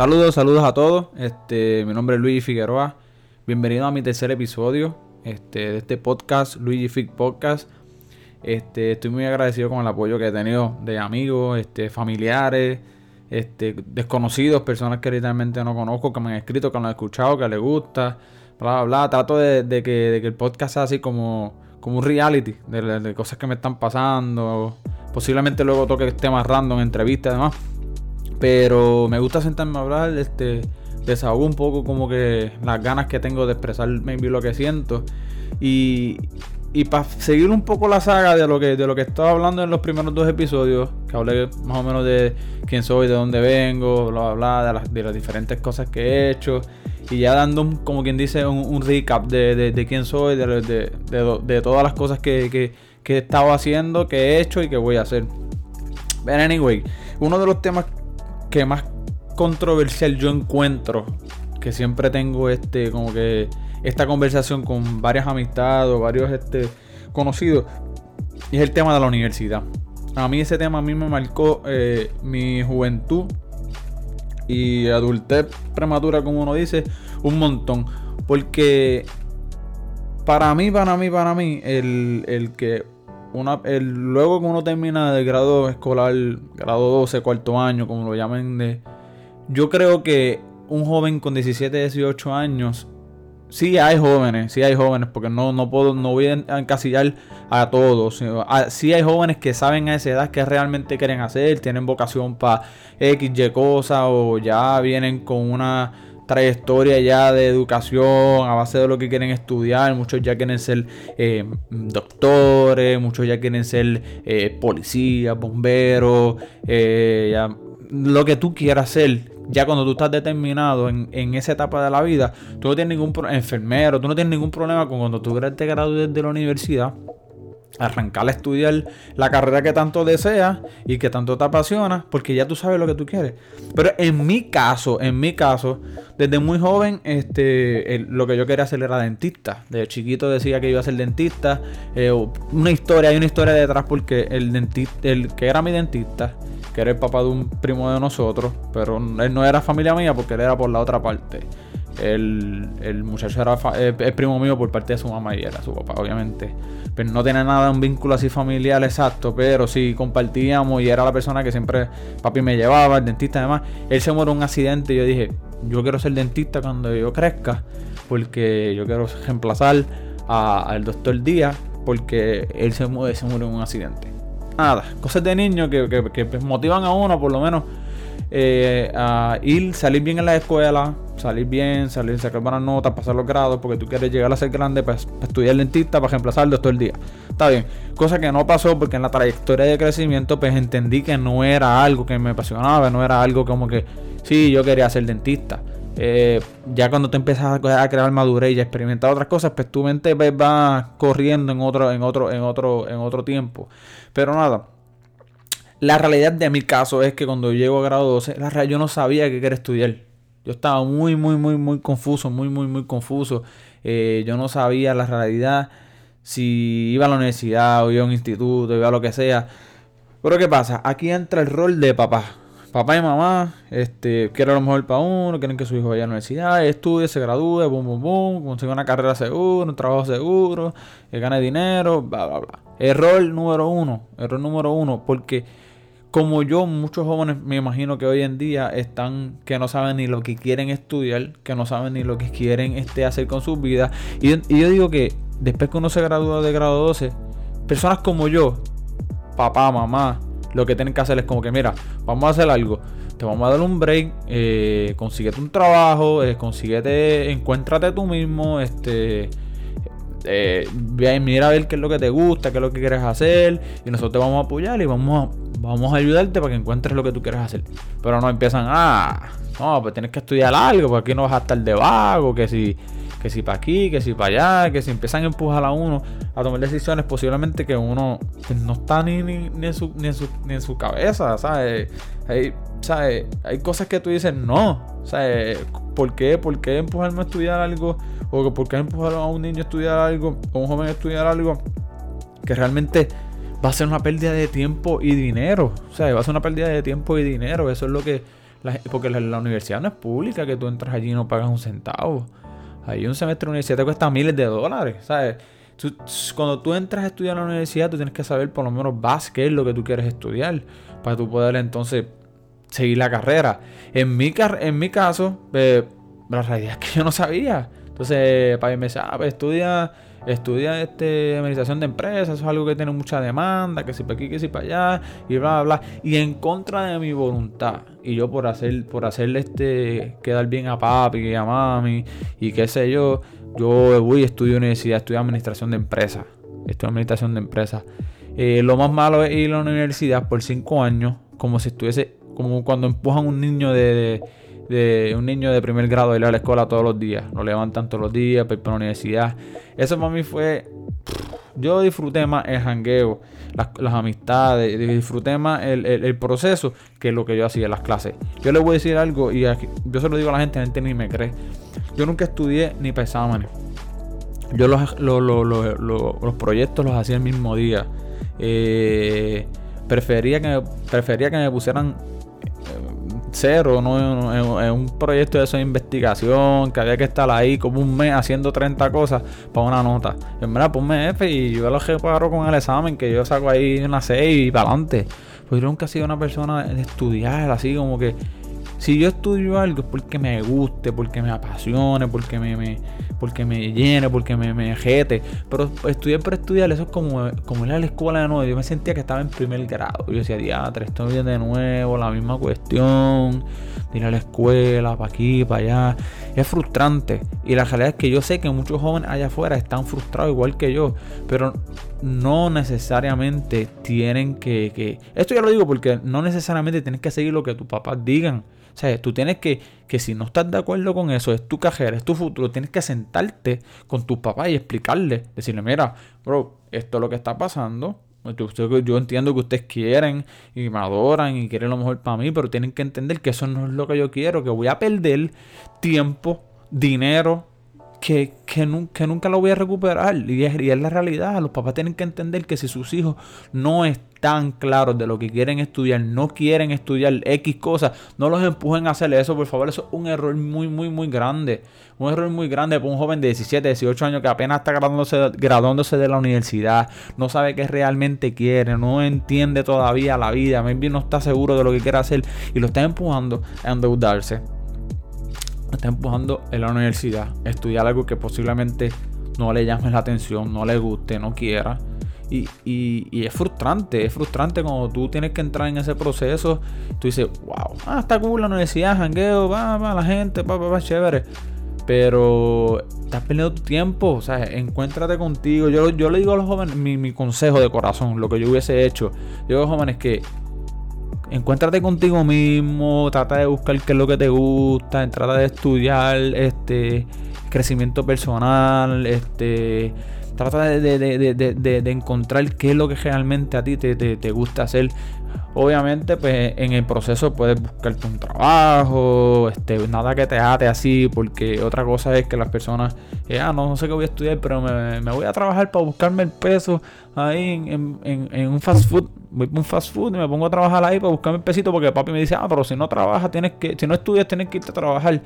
Saludos, saludos a todos. Este, mi nombre es Luigi Figueroa. Bienvenido a mi tercer episodio este, de este podcast, Luigi Fig Podcast. Este, estoy muy agradecido con el apoyo que he tenido de amigos, este, familiares, este, desconocidos, personas que literalmente no conozco, que me han escrito, que me han escuchado, que les gusta, bla, bla, bla. Trato de, que, el podcast sea así como, un reality de, de, cosas que me están pasando. Posiblemente luego toque temas random, entrevistas y demás. Pero me gusta sentarme a hablar, este, desahogo un poco como que las ganas que tengo de expresar maybe lo que siento. Y, y para seguir un poco la saga de lo que de lo que estaba hablando en los primeros dos episodios, que hablé más o menos de quién soy, de dónde vengo, bla, bla, bla, de las, de las diferentes cosas que he hecho. Y ya dando, como quien dice, un, recap de, de, quién soy, de, de, todas las cosas que, que, que he estado haciendo, que he hecho y que voy a hacer. But anyway, uno de los temas que más controversial yo encuentro, que siempre tengo este, como que esta conversación con varias amistades o varios este, conocidos, es el tema de la universidad. A mí ese tema a mí me marcó eh, mi juventud y adultez prematura, como uno dice, un montón. Porque para mí, para mí, para mí, el, el que una, el, luego que uno termina de grado escolar, grado 12, cuarto año, como lo llamen, de, yo creo que un joven con 17, 18 años, sí hay jóvenes, sí hay jóvenes, porque no, no puedo, no voy a encasillar a todos. Sí hay jóvenes que saben a esa edad que realmente quieren hacer, tienen vocación para X, Y cosas, o ya vienen con una trayectoria ya de educación a base de lo que quieren estudiar. Muchos ya quieren ser eh, doctores, muchos ya quieren ser eh, policías, bomberos, eh, lo que tú quieras ser. Ya cuando tú estás determinado en, esa etapa de la vida, tú no tienes ningún enfermero, tú no tienes ningún problema con cuando tú te gradúes de la universidad arrancar a estudiar la carrera que tanto deseas y que tanto te apasiona, porque ya tú sabes lo que tú quieres. Pero en mi caso, en mi caso, desde muy joven, este, lo que yo quería hacer era dentista. De chiquito decía que iba a ser dentista. Eh, una historia, hay una historia detrás porque el dentista, el que era mi dentista, que era el papá de un primo de nosotros, pero él no era familia mía porque él era por la otra parte. El, muchacho era el, primo mío por parte de su mamá y era su papá, obviamente. Pero no tenía nada, un vínculo así familiar exacto, pero sí compartíamos y era la persona que siempre papi me llevaba, el dentista además. Él se murió en un accidente y yo dije, yo quiero ser dentista cuando yo crezca, porque yo quiero reemplazar al doctor Díaz, porque él se, murió, se murió en un accidente. Nada, cosas de niño que, que motivan a uno por lo menos eh, a ir, salir bien en la escuela, salir bien, salir, sacar buenas notas, pasar los grados, porque tú quieres llegar a ser grande para, estudiar dentista, para reemplazarlo todo el día. Está bien. Cosa que no pasó porque en la trayectoria de crecimiento, pues entendí que no era algo que me apasionaba, no era algo como que, sí, yo quería ser dentista. Eh, ya cuando te empiezas a, crear madurez y a experimentar otras cosas, pues tu mente va corriendo en otro, en otro, en otro, en otro tiempo. Pero nada, la realidad de mi caso es que cuando llego a grado 12, la yo no sabía qué quería estudiar. Yo estaba muy, muy, muy, muy confuso, muy, muy, muy confuso. Eh, yo no sabía la realidad si iba a la universidad o iba a un instituto, iba a lo que sea. Pero ¿qué pasa? Aquí entra el rol de papá. Papá y mamá este, quieren lo mejor para uno, quieren que su hijo vaya a la universidad, estudie, se gradúe, boom, boom, boom, consiga una carrera segura, un trabajo seguro, que gane dinero, bla, bla, bla. Error número uno, error número uno, porque como yo, muchos jóvenes me imagino que hoy en día están que no saben ni lo que quieren estudiar, que no saben ni lo que quieren este, hacer con sus vidas. Y, yo digo que después que uno se gradúa de grado 12, personas como yo, papá, mamá, lo que tienen que hacer es como que, mira, vamos a hacer algo. Te vamos a dar un break, eh, consíguete un trabajo, eh, consíguete, encuéntrate tú mismo, este eh, mira a ver qué es lo que te gusta, qué es lo que quieres hacer, y nosotros te vamos a apoyar y vamos a, vamos a ayudarte para que encuentres lo que tú quieres hacer. Pero no empiezan, ah, no, pues tienes que estudiar algo, porque aquí no vas a estar de vago, que si, que si para aquí, que si para allá, que si empiezan a empujar a uno a tomar decisiones posiblemente que uno no está ni, en, su, ni, en, su, cabeza, ¿sabes? Hay, ¿sabes? Hay cosas que tú dices, no, ¿sabes? ¿Por qué? ¿Por qué empujarme a estudiar algo? ¿O por qué empujar a un niño a estudiar algo? ¿O un joven a estudiar algo? Que realmente va a ser una pérdida de tiempo y dinero. O sea, va a ser una pérdida de tiempo y dinero. Eso es lo que... porque la, universidad no es pública, que tú entras allí y no pagas un centavo. Ahí un semestre de universidad te cuesta miles de dólares, ¿sabes? cuando tú entras a estudiar en la universidad, tú tienes que saber por lo menos vas qué es lo que tú quieres estudiar. Para tú poder entonces seguir la carrera. En mi, en mi caso, eh, la realidad es que yo no sabía. Entonces, para mí me decía, ah, pues estudia estudia este, administración de empresas, eso es algo que tiene mucha demanda, que si para aquí, que si para allá, y bla, bla, bla. Y en contra de mi voluntad, y yo por hacer, por hacerle este, quedar bien a papi y a mami, y qué sé yo, yo voy estudio universidad, estudio administración de empresas, estudio administración de empresas. Eh, lo más malo es ir a la universidad por cinco años, como si estuviese, como cuando empujan un niño de un niño de primer grado ir a la escuela todos los días. Lo levantan todos los días para ir para la universidad. Eso para mí fue. Yo disfruté más el jangueo, las, amistades, disfruté más el, proceso que lo que yo hacía en las clases. Yo le voy a decir algo y yo se lo digo a la gente, la gente ni me cree. Yo nunca estudié ni para exámenes. Yo los, los, proyectos los hacía el mismo día. Eh, prefería, que, prefería que me pusieran cero, ¿no? Es un proyecto de esa investigación, que había que estar ahí como un mes haciendo 30 cosas para una nota. en verdad, ponme F y yo lo reparo con el examen, que yo saco ahí una 6 y para adelante. Pues yo nunca he sido una persona de estudiar, así como que si yo estudio algo es porque me guste, porque me apasione, porque me, me porque me llene, porque me, me jete. Pero estudiar por estudiar, eso es como, como ir a la escuela de nuevo. Yo me sentía que estaba en primer grado. Yo decía, diatre, estoy de nuevo, la misma cuestión. Ir a la escuela, para aquí, para allá. Es frustrante. Y la realidad es que yo sé que muchos jóvenes allá afuera están frustrados igual que yo. Pero no necesariamente tienen que, que... Esto ya lo digo porque no necesariamente tienes que seguir lo que tus papás digan. O sea, tú tienes que, que si no estás de acuerdo con eso, es tu carrera, es tu futuro, tienes que sentarte con tus papás y explicarle, decirle, mira, bro, esto es lo que está pasando. Yo entiendo que ustedes quieren y me adoran y quieren lo mejor para mí, pero tienen que entender que eso no es lo que yo quiero, que voy a perder tiempo, dinero, que, que, nunca lo voy a recuperar. Y es, y es, la realidad. Los papás tienen que entender que si sus hijos no están claros de lo que quieren estudiar, no quieren estudiar X cosas, no los empujen a hacer eso, por favor. Eso es un error muy, muy, muy grande. Un error muy grande para un joven de 17, 18 años que apenas está graduándose, de la universidad, no sabe qué realmente quiere, no entiende todavía la vida, maybe no está seguro de lo que quiere hacer y lo está empujando a endeudarse está empujando en la universidad, estudiar algo que posiblemente no le llame la atención, no le guste, no quiera. Y, y, es frustrante, es frustrante cuando tú tienes que entrar en ese proceso. Tú dices, wow, ah, está cool la universidad, jangueo, va, va, la gente, va, va, va, chévere. Pero estás perdiendo tu tiempo, o sea, encuéntrate contigo. Yo, yo le digo a los jóvenes, mi, mi consejo de corazón, lo que yo hubiese hecho. Yo digo a los jóvenes que encuéntrate contigo mismo, trata de buscar qué es lo que te gusta, trata de estudiar este crecimiento personal, este trata de, encontrar qué es lo que realmente a ti te, te, gusta hacer. Obviamente, pues en el proceso puedes buscarte un trabajo, este, nada que te ate así, porque otra cosa es que las personas, eh, ah, no, sé qué voy a estudiar, pero me, voy a trabajar para buscarme el peso ahí en, un fast food. Voy para un fast food y me pongo a trabajar ahí para buscarme el pesito, porque papi me dice, ah, pero si no trabajas, tienes que, si no estudias, tienes que irte a trabajar.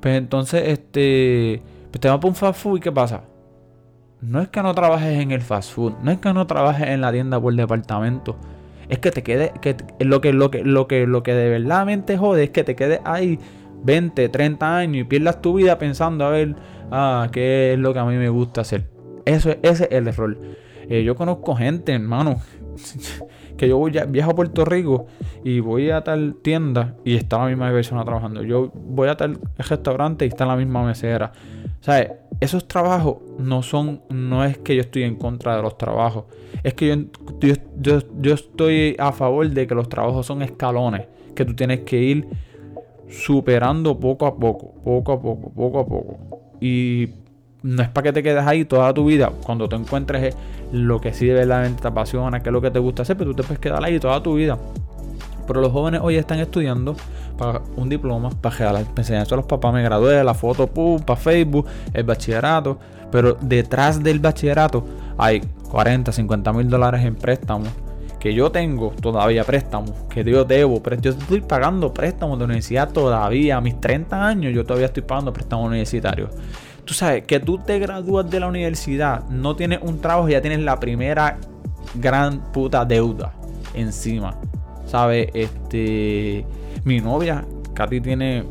Pues entonces, este, pues te vas para un fast food y ¿qué pasa? No es que no trabajes en el fast food, no es que no trabajes en la tienda por departamento es que te quede, que lo que, lo que, lo que, lo que de verdad te jode es que te quedes ahí 20, 30 años y pierdas tu vida pensando a ver ah, qué es lo que a mí me gusta hacer. Eso, ese es el error. Eh, yo conozco gente, hermano, que yo voy, viajo a Puerto Rico y voy a tal tienda y está la misma persona trabajando. Yo voy a tal restaurante y está la misma mesera. ¿Sabes? Esos trabajos no son, no es que yo estoy en contra de los trabajos. Es que yo, yo, yo, estoy a favor de que los trabajos son escalones. Que tú tienes que ir superando poco a poco, poco a poco, poco a poco. Y no es para que te quedes ahí toda tu vida. Cuando te encuentres lo que sí de verdad te apasiona, que es lo que te gusta hacer, pero tú te puedes quedar ahí toda tu vida. Pero los jóvenes hoy están estudiando para un diploma, para enseñarse a los papás, me gradué, la foto, pum, para Facebook, el bachillerato. Pero detrás del bachillerato hay 40, 50 mil dólares en préstamos que yo tengo todavía préstamos, que yo debo, pero yo estoy pagando préstamos de universidad todavía, a mis 30 años yo todavía estoy pagando préstamos universitarios. Tú sabes, que tú te gradúas de la universidad, no tienes un trabajo, ya tienes la primera gran puta deuda encima. ¿Sabes? Este, mi novia, Katy, tiene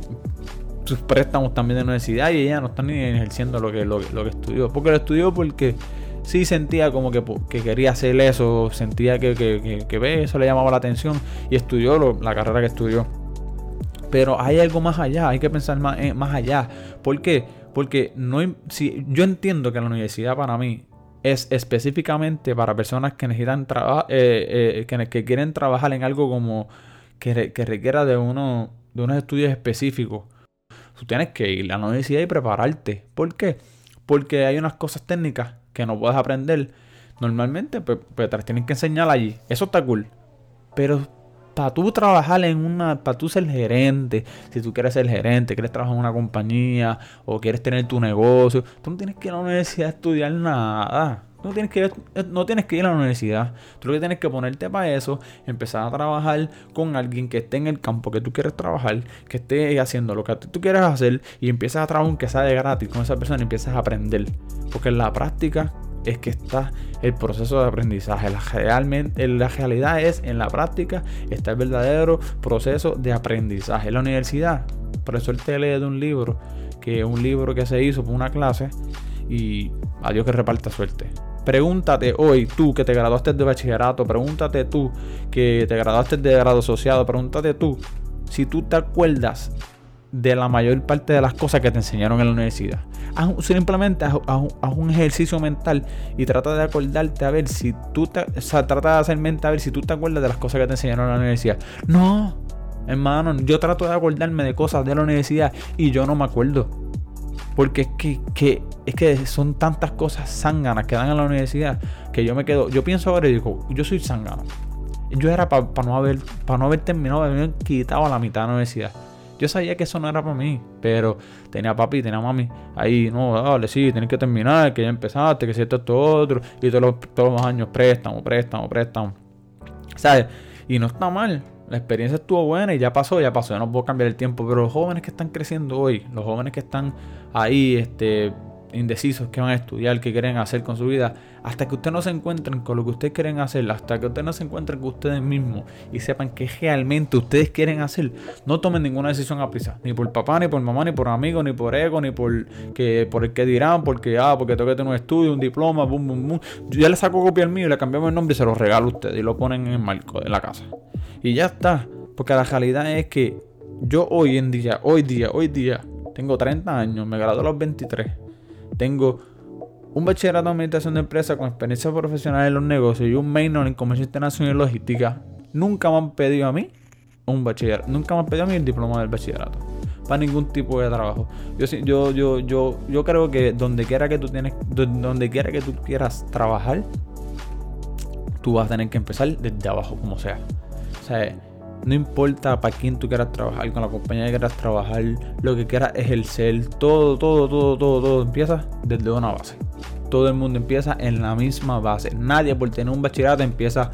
sus préstamos también de universidad y ella no está ni ejerciendo lo que, lo, que estudió. Porque lo estudió porque sí sentía como que, quería hacer eso, sentía que, que, eso le llamaba la atención y estudió la carrera que estudió. Pero hay algo más allá, hay que pensar más, eh, más allá. ¿Por qué? Porque no, si, yo entiendo que la universidad para mí es específicamente para personas que necesitan trabajar, eh, eh, que, quieren trabajar en algo como que, que requiera de, uno, de unos estudios específicos. Tú tienes que ir a la universidad y prepararte. ¿Por qué? Porque hay unas cosas técnicas que no puedes aprender, normalmente pues, pues, te las tienen que enseñar allí. Eso está cool. Pero para tú trabajar en una, para tú ser gerente, si tú quieres ser gerente, quieres trabajar en una compañía o quieres tener tu negocio, tú no tienes que ir a la universidad a estudiar nada. No tienes, que ir, no tienes que ir a la universidad. Tú lo que tienes que ponerte para eso, empezar a trabajar con alguien que esté en el campo que tú quieres trabajar, que esté haciendo lo que tú quieres hacer y empiezas a trabajar aunque sea de gratis con esa persona y empiezas a aprender. Porque en la práctica es que está el proceso de aprendizaje. La, realmente, la realidad es, en la práctica, está el verdadero proceso de aprendizaje. En la universidad, por eso él te lee de un libro, que es un libro que se hizo por una clase y adiós que reparta suerte. Pregúntate hoy, tú que te graduaste de bachillerato, pregúntate tú que te graduaste de grado asociado, pregúntate tú si tú te acuerdas de la mayor parte de las cosas que te enseñaron en la universidad. simplemente haz, un ejercicio mental y trata de acordarte a ver si tú te, o sea, trata de hacer mente a ver si tú te acuerdas de las cosas que te enseñaron en la universidad. No, hermano, yo trato de acordarme de cosas de la universidad y yo no me acuerdo. Porque es que, es que son tantas cosas zánganas que dan en la universidad que yo me quedo, yo pienso ahora y digo, yo soy zángano. Yo era para no haber, no haber terminado, haber quitado a la mitad de la universidad. Yo sabía que eso no era para mí, pero tenía papi, tenía mami ahí, no, dale, sí, tienes que terminar, que ya empezaste, que si esto, otro, y todos los, todos los años préstamo, préstamo, préstamo. ¿Sabes? Y no está mal, la experiencia estuvo buena y ya pasó, ya pasó, ya no puedo cambiar el tiempo. Pero los jóvenes que están creciendo hoy, los jóvenes que están ahí, este, indecisos, que van a estudiar, qué quieren hacer con su vida, hasta que ustedes no se encuentren con lo que ustedes quieren hacer, hasta que ustedes no se encuentren con ustedes mismos y sepan qué realmente ustedes quieren hacer, no tomen ninguna decisión a prisa, ni por papá, ni por mamá, ni por amigos, ni por ego, ni por que por el que dirán, porque ah, porque tengo que tener un estudio, un diploma, bum, bum. Yo ya le saco copia al mío y le cambiamos el nombre y se lo regalo a ustedes y lo ponen en el marco de la casa. Y ya está. Porque la realidad es que yo hoy en día, hoy día, hoy día, tengo 30 años, me gradué a los 23. Tengo un bachillerato en administración de empresas con experiencia profesional en los negocios y un minor en comercio internacional y logística. Nunca me han pedido a mí un bachillerato. Nunca me han pedido a mí el diploma del bachillerato. Para ningún tipo de trabajo. Yo, yo, yo, yo, yo creo que donde quiera que tú tienes, donde quiera que tú quieras trabajar, tú vas a tener que empezar desde abajo, como sea sea, no importa para quién tú quieras trabajar, con la compañía que quieras trabajar, lo que quieras ejercer, todo, todo, todo, todo, todo empieza desde una base. Todo el mundo empieza en la misma base. Nadie por tener un bachillerato empieza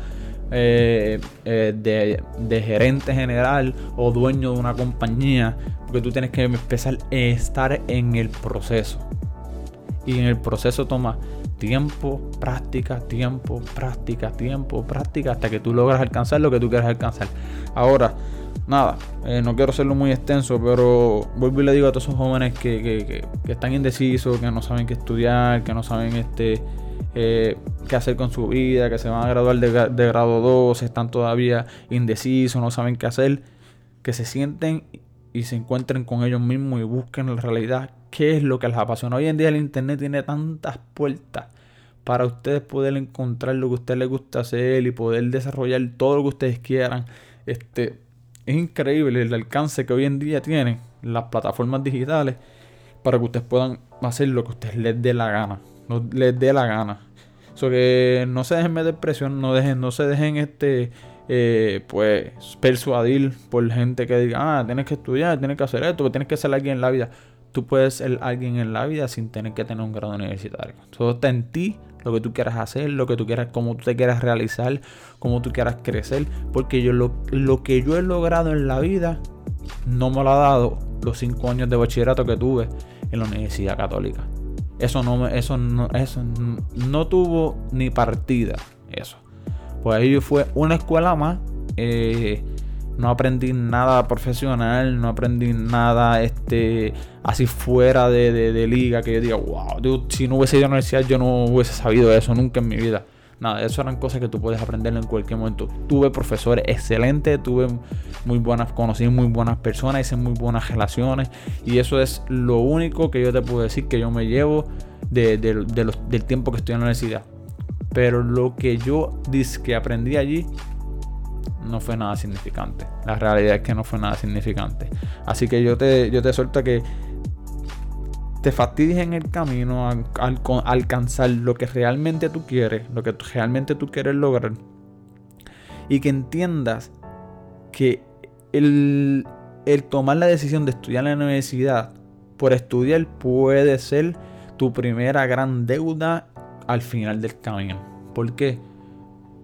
eh, eh, de, gerente general o dueño de una compañía, porque tú tienes que empezar a estar en el proceso. Y en el proceso toma tiempo, práctica, tiempo, práctica, tiempo, práctica, hasta que tú logras alcanzar lo que tú quieras alcanzar. Ahora, nada, eh, no quiero hacerlo muy extenso, pero vuelvo y le digo a todos esos jóvenes que, están indecisos, que no saben qué estudiar, que no saben este eh, qué hacer con su vida, que se van a graduar de, de grado 2, están todavía indecisos, no saben qué hacer, que se sienten y se encuentren con ellos mismos y busquen la realidad qué es lo que les apasiona. Hoy en día el internet tiene tantas puertas para ustedes poder encontrar lo que a ustedes les gusta hacer y poder desarrollar todo lo que ustedes quieran. Este, es increíble el alcance que hoy en día tienen las plataformas digitales para que ustedes puedan ser lo que a ustedes les dé la gana. No les dé la gana. So que no se dejen meter presión, no, dejen, no se dejen este, eh, pues, persuadir por gente que diga, ah, tienes que estudiar, tienes que hacer esto, tienes que ser alguien en la vida. Tú puedes ser alguien en la vida sin tener que tener un grado universitario. Todo está en ti, lo que tú quieras hacer, lo que tú quieras, cómo tú te quieras realizar, cómo tú quieras crecer. Porque yo lo, lo que yo he logrado en la vida no me lo ha dado los cinco años de bachillerato que tuve en la Universidad Católica. Eso no, eso no, eso no tuvo ni partida. Eso. Pues ahí fue una escuela más. Eh, no aprendí nada profesional, no aprendí nada este, así fuera de, liga que yo diga, wow, si no hubiese ido a la universidad yo no hubiese sabido eso nunca en mi vida. Nada, eso eran cosas que tú puedes aprender en cualquier momento. Tuve profesores excelentes, tuve muy buenas, conocí muy buenas personas, hice muy buenas relaciones. Y eso es lo único que yo te puedo decir que yo me llevo de, del tiempo que estoy en la universidad. Pero lo que yo que aprendí allí no fue nada significante. La realidad es que no fue nada significante. Así que yo te, yo te suelto que te fastidies en el camino al, alcanzar lo que realmente tú quieres, lo que realmente tú quieres lograr. Y que entiendas que el, el tomar la decisión de estudiar en la universidad por estudiar puede ser tu primera gran deuda al final del camino. ¿Por qué?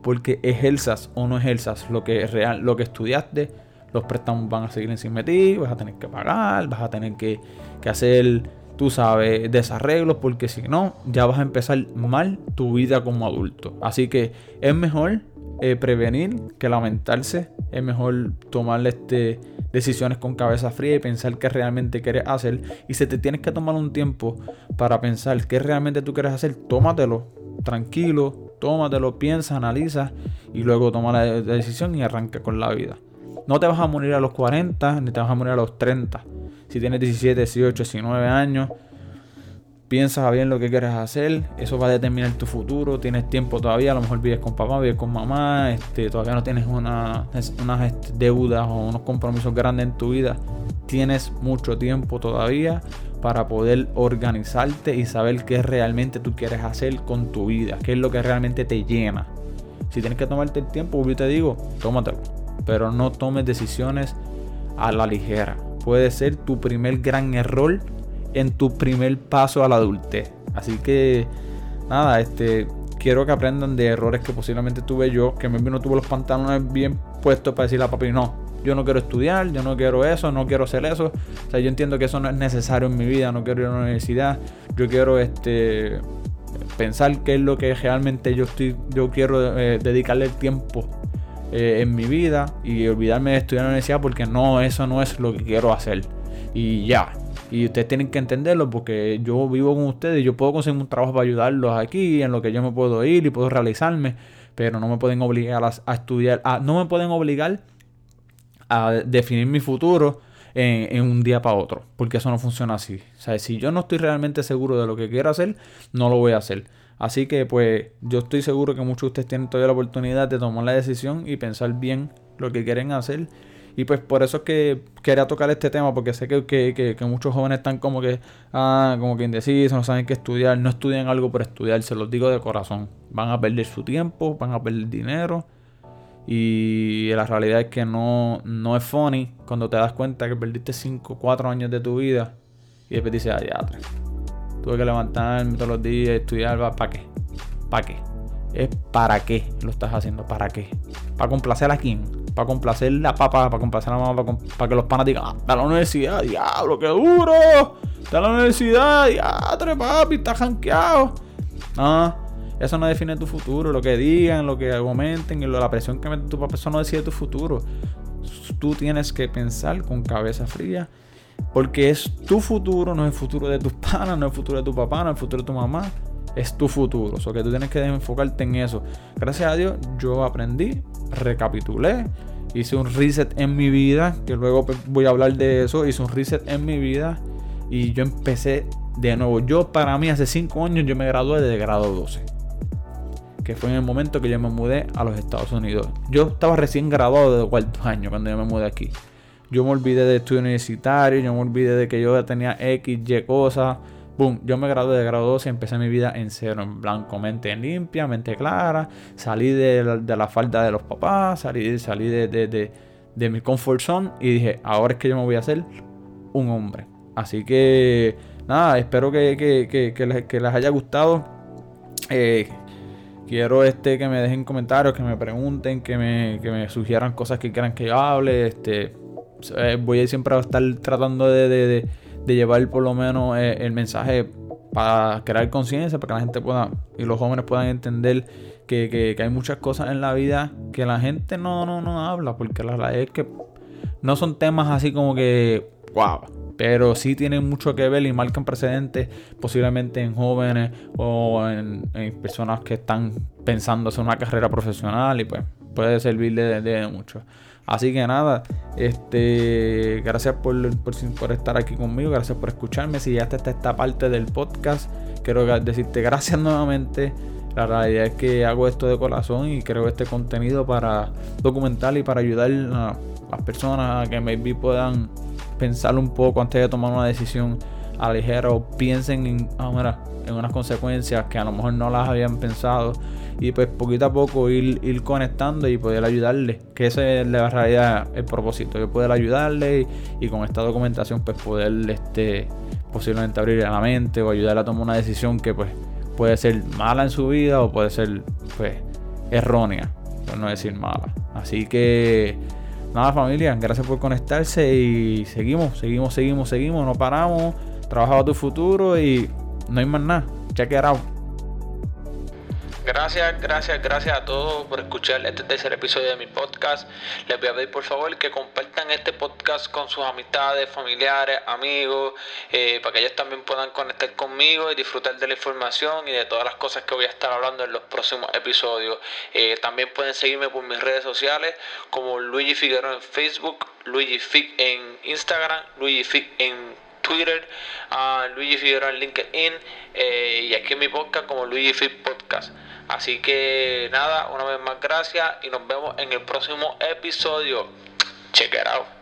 Porque ejerzas o no ejerzas lo que es real, lo que estudiaste, los préstamos van a seguir encima de vas a tener que pagar, vas a tener que, que hacer tú sabes, desarreglos, porque si no, ya vas a empezar mal tu vida como adulto. Así que es mejor eh, prevenir que lamentarse, es mejor tomar este, decisiones con cabeza fría y pensar qué realmente quieres hacer. Y si te tienes que tomar un tiempo para pensar qué realmente tú quieres hacer, tómatelo, tranquilo, tómatelo, piensa, analiza y luego toma la decisión y arranca con la vida. No te vas a morir a los 40 ni te vas a morir a los 30 si tienes 17, 18, 19 años, piensa bien lo que quieres hacer. Eso va a determinar tu futuro. Tienes tiempo todavía. A lo mejor vives con papá, vives con mamá. Este, todavía no tienes una, unas este, deudas o unos compromisos grandes en tu vida. Tienes mucho tiempo todavía para poder organizarte y saber qué realmente tú quieres hacer con tu vida. Qué es lo que realmente te llena. Si tienes que tomarte el tiempo, yo te digo, tómatelo. Pero no tomes decisiones a la ligera puede ser tu primer gran error en tu primer paso a la adultez. Así que nada, este quiero que aprendan de errores que posiblemente tuve yo, que me no tuve los pantalones bien puestos para decirle a papi, no, yo no quiero estudiar, yo no quiero eso, no quiero hacer eso. O sea, yo entiendo que eso no es necesario en mi vida, no quiero ir a la universidad, yo quiero este pensar qué es lo que realmente yo estoy, yo quiero eh, dedicarle el tiempo eh, en mi vida y olvidarme de estudiar en la universidad porque no, eso no es lo que quiero hacer. Y ya. Y ustedes tienen que entenderlo porque yo vivo con ustedes, yo puedo conseguir un trabajo para ayudarlos aquí, en lo que yo me puedo ir y puedo realizarme, pero no me pueden obligar a, estudiar, no me pueden obligar a definir mi futuro en, en, un día para otro, porque eso no funciona así. O sea, si yo no estoy realmente seguro de lo que quiero hacer, no lo voy a hacer. Así que pues yo estoy seguro que muchos de ustedes tienen todavía la oportunidad de tomar la decisión y pensar bien lo que quieren hacer. Y pues por eso es que quería tocar este tema, porque sé que, que, que, muchos jóvenes están como que, ah, como que indecisos, no saben qué estudiar, no estudian algo por estudiar, se los digo de corazón. Van a perder su tiempo, van a perder dinero. Y la realidad es que no, no es funny cuando te das cuenta que perdiste 5, 4 años de tu vida y después dices, ah, ya, Tuve que levantarme todos los días, estudiar, ¿para qué? ¿Para qué? Es para qué lo estás haciendo, ¿para qué? ¿Para complacer a quién? Para complacer la papá, para complacer a la mamá, para, que los panas digan, ah, a la universidad, diablo, qué duro. Está la universidad, diablo, papi, está janqueado. No, eso no define tu futuro. Lo que digan, lo que argumenten y la presión que mete tu papá, eso no decide tu futuro. Tú tienes que pensar con cabeza fría porque es tu futuro, no es el futuro de tus panas, no es el futuro de tu papá, no es el futuro de tu mamá. Es tu futuro. O sea que tú tienes que enfocarte en eso. Gracias a Dios, yo aprendí, recapitulé, hice un reset en mi vida. Que luego pues, voy a hablar de eso. Hice un reset en mi vida. Y yo empecé de nuevo. Yo, para mí, hace 5 años, yo me gradué de grado 12 que fue en el momento que yo me mudé a los Estados Unidos. Yo estaba recién graduado de cuarto año cuando yo me mudé aquí. Yo me olvidé de estudio universitario, yo me olvidé de que yo tenía X, Y cosas. Yo me gradué de grado 12 y empecé mi vida en cero, en blanco, mente limpia, mente clara, salí de la, falda de los papás, salí, salí de, mi comfort zone y dije, ahora es que yo me voy a hacer un hombre. Así que, nada, espero que, les, haya gustado. Eh, quiero este que me dejen comentarios, que me pregunten, que me, sugieran cosas que quieran que yo hable. Este, eh, voy a siempre a estar tratando de de llevar por lo menos eh, el mensaje para crear conciencia, para que la gente pueda y los jóvenes puedan entender que, hay muchas cosas en la vida que la gente no, no, no habla, porque la verdad es que no son temas así como que, wow, pero sí tienen mucho que ver y marcan precedentes posiblemente en jóvenes o en, personas que están pensando hacer una carrera profesional y pues puede servir de mucho. Así que nada, este, gracias por, por, estar aquí conmigo, gracias por escucharme. Si ya está esta parte del podcast, quiero decirte gracias nuevamente. La realidad es que hago esto de corazón y creo este contenido para documentar y para ayudar a las personas a que maybe puedan pensar un poco antes de tomar una decisión a ligera o piensen en, ah, en unas consecuencias que a lo mejor no las habían pensado y pues poquito a poco ir, ir conectando y poder ayudarle, que ese es la realidad el propósito, yo poder ayudarle y, con esta documentación pues poder este, posiblemente abrirle la mente o ayudarle a tomar una decisión que pues puede ser mala en su vida o puede ser pues errónea, por no decir mala. Así que nada familia, gracias por conectarse y seguimos, seguimos, seguimos, seguimos, no paramos, trabajamos tu futuro y no hay más nada. Check it out. Gracias, gracias, gracias a todos por escuchar este tercer episodio de mi podcast. Les voy a pedir por favor que compartan este podcast con sus amistades, familiares, amigos, eh, para que ellos también puedan conectar conmigo y disfrutar de la información y de todas las cosas que voy a estar hablando en los próximos episodios. Eh, también pueden seguirme por mis redes sociales como Luigi Figueroa en Facebook, Luigi Fig en Instagram, Luigi Fig en Twitter, a Luigi Figueroa en LinkedIn eh, y aquí en mi podcast como Luigi Fig Podcast. Así que nada, una vez más gracias y nos vemos en el próximo episodio. Check it out.